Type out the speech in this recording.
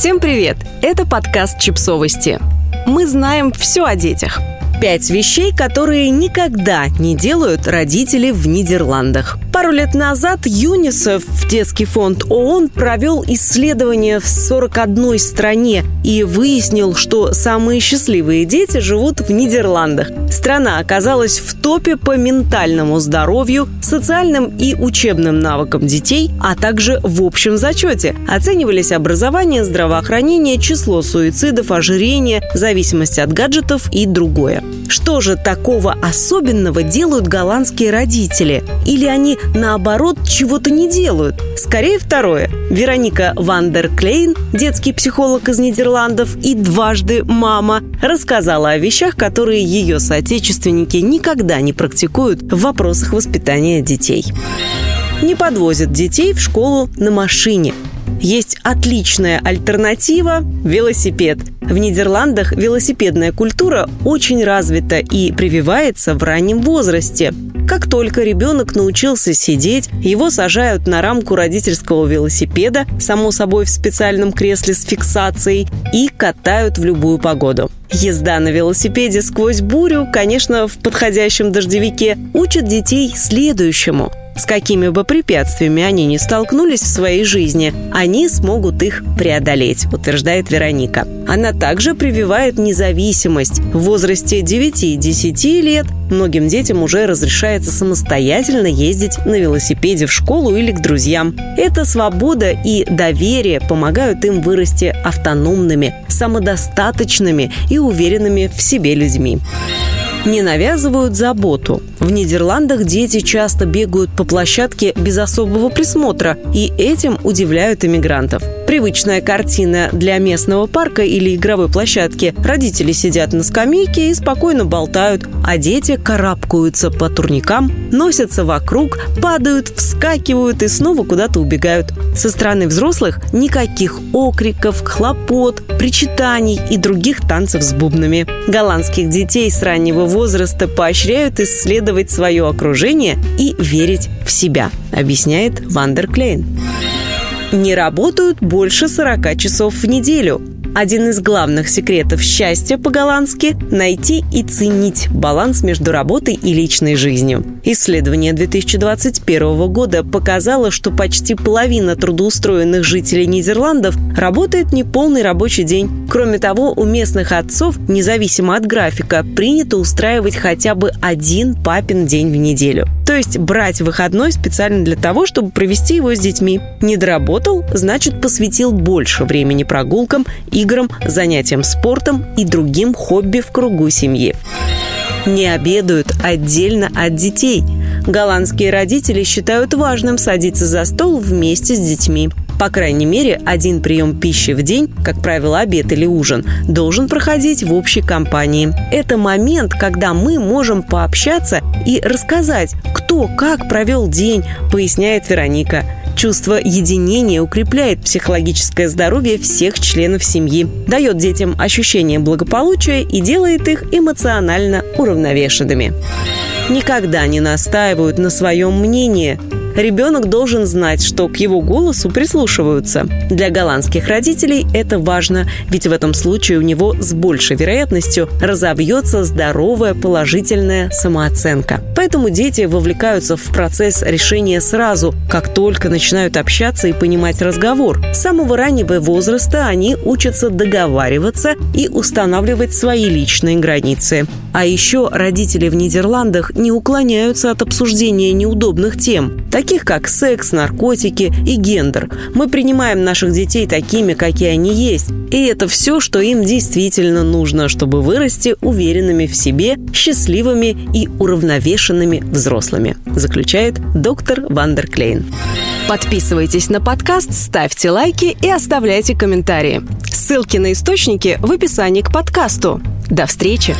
Всем привет! Это подкаст «Чипсовости». Мы знаем все о детях. Пять вещей, которые никогда не делают родители в Нидерландах. Пару лет назад ЮНИСЕФ, детский фонд ООН, провел исследование в 41 стране и выяснил, что самые счастливые дети живут в Нидерландах. Страна оказалась в топе по ментальному здоровью, социальным и учебным навыкам детей, а также в общем зачете. Оценивались образование, здравоохранение, число суицидов, ожирение, зависимость от гаджетов и другое. Что же такого особенного делают голландские родители? Или они, наоборот, чего-то не делают? Скорее второе. Вероника Вандер Клейн, детский психолог из Нидерландов и дважды мама, рассказала о вещах, которые ее соотечественники никогда не практикуют в вопросах воспитания детей. Не подвозят детей в школу на машине – есть отличная альтернатива – велосипед. В Нидерландах велосипедная культура очень развита и прививается в раннем возрасте. Как только ребенок научился сидеть, его сажают на рамку родительского велосипеда, само собой в специальном кресле с фиксацией, и катают в любую погоду. Езда на велосипеде сквозь бурю, конечно, в подходящем дождевике, учат детей следующему. С какими бы препятствиями они ни столкнулись в своей жизни, они смогут их преодолеть, утверждает Вероника. Она также прививает независимость. В возрасте 9-10 лет многим детям уже разрешается самостоятельно ездить на велосипеде в школу или к друзьям. Эта свобода и доверие помогают им вырасти автономными, самодостаточными и уверенными в себе людьми не навязывают заботу. В Нидерландах дети часто бегают по площадке без особого присмотра, и этим удивляют иммигрантов. Привычная картина для местного парка или игровой площадки. Родители сидят на скамейке и спокойно болтают, а дети карабкаются по турникам, носятся вокруг, падают, вскакивают и снова куда-то убегают. Со стороны взрослых никаких окриков, хлопот, причитаний и других танцев с бубнами. Голландских детей с раннего возраста поощряют исследовать свое окружение и верить в себя, объясняет Вандер Клейн. Не работают больше 40 часов в неделю. Один из главных секретов счастья по-голландски – найти и ценить баланс между работой и личной жизнью. Исследование 2021 года показало, что почти половина трудоустроенных жителей Нидерландов работает неполный рабочий день. Кроме того, у местных отцов, независимо от графика, принято устраивать хотя бы один папин день в неделю. То есть брать выходной специально для того, чтобы провести его с детьми. Не доработал, значит посвятил больше времени прогулкам, играм, занятиям спортом и другим хобби в кругу семьи не обедают отдельно от детей. Голландские родители считают важным садиться за стол вместе с детьми. По крайней мере, один прием пищи в день, как правило, обед или ужин, должен проходить в общей компании. Это момент, когда мы можем пообщаться и рассказать, кто как провел день, поясняет Вероника. Чувство единения укрепляет психологическое здоровье всех членов семьи, дает детям ощущение благополучия и делает их эмоционально уравновешенными. Никогда не настаивают на своем мнении, Ребенок должен знать, что к его голосу прислушиваются. Для голландских родителей это важно, ведь в этом случае у него с большей вероятностью разовьется здоровая положительная самооценка. Поэтому дети вовлекаются в процесс решения сразу, как только начинают общаться и понимать разговор. С самого раннего возраста они учатся договариваться и устанавливать свои личные границы. А еще родители в Нидерландах не уклоняются от обсуждения неудобных тем таких как секс, наркотики и гендер. Мы принимаем наших детей такими, какие они есть. И это все, что им действительно нужно, чтобы вырасти уверенными в себе, счастливыми и уравновешенными взрослыми, заключает доктор Ван дер Клейн. Подписывайтесь на подкаст, ставьте лайки и оставляйте комментарии. Ссылки на источники в описании к подкасту. До встречи!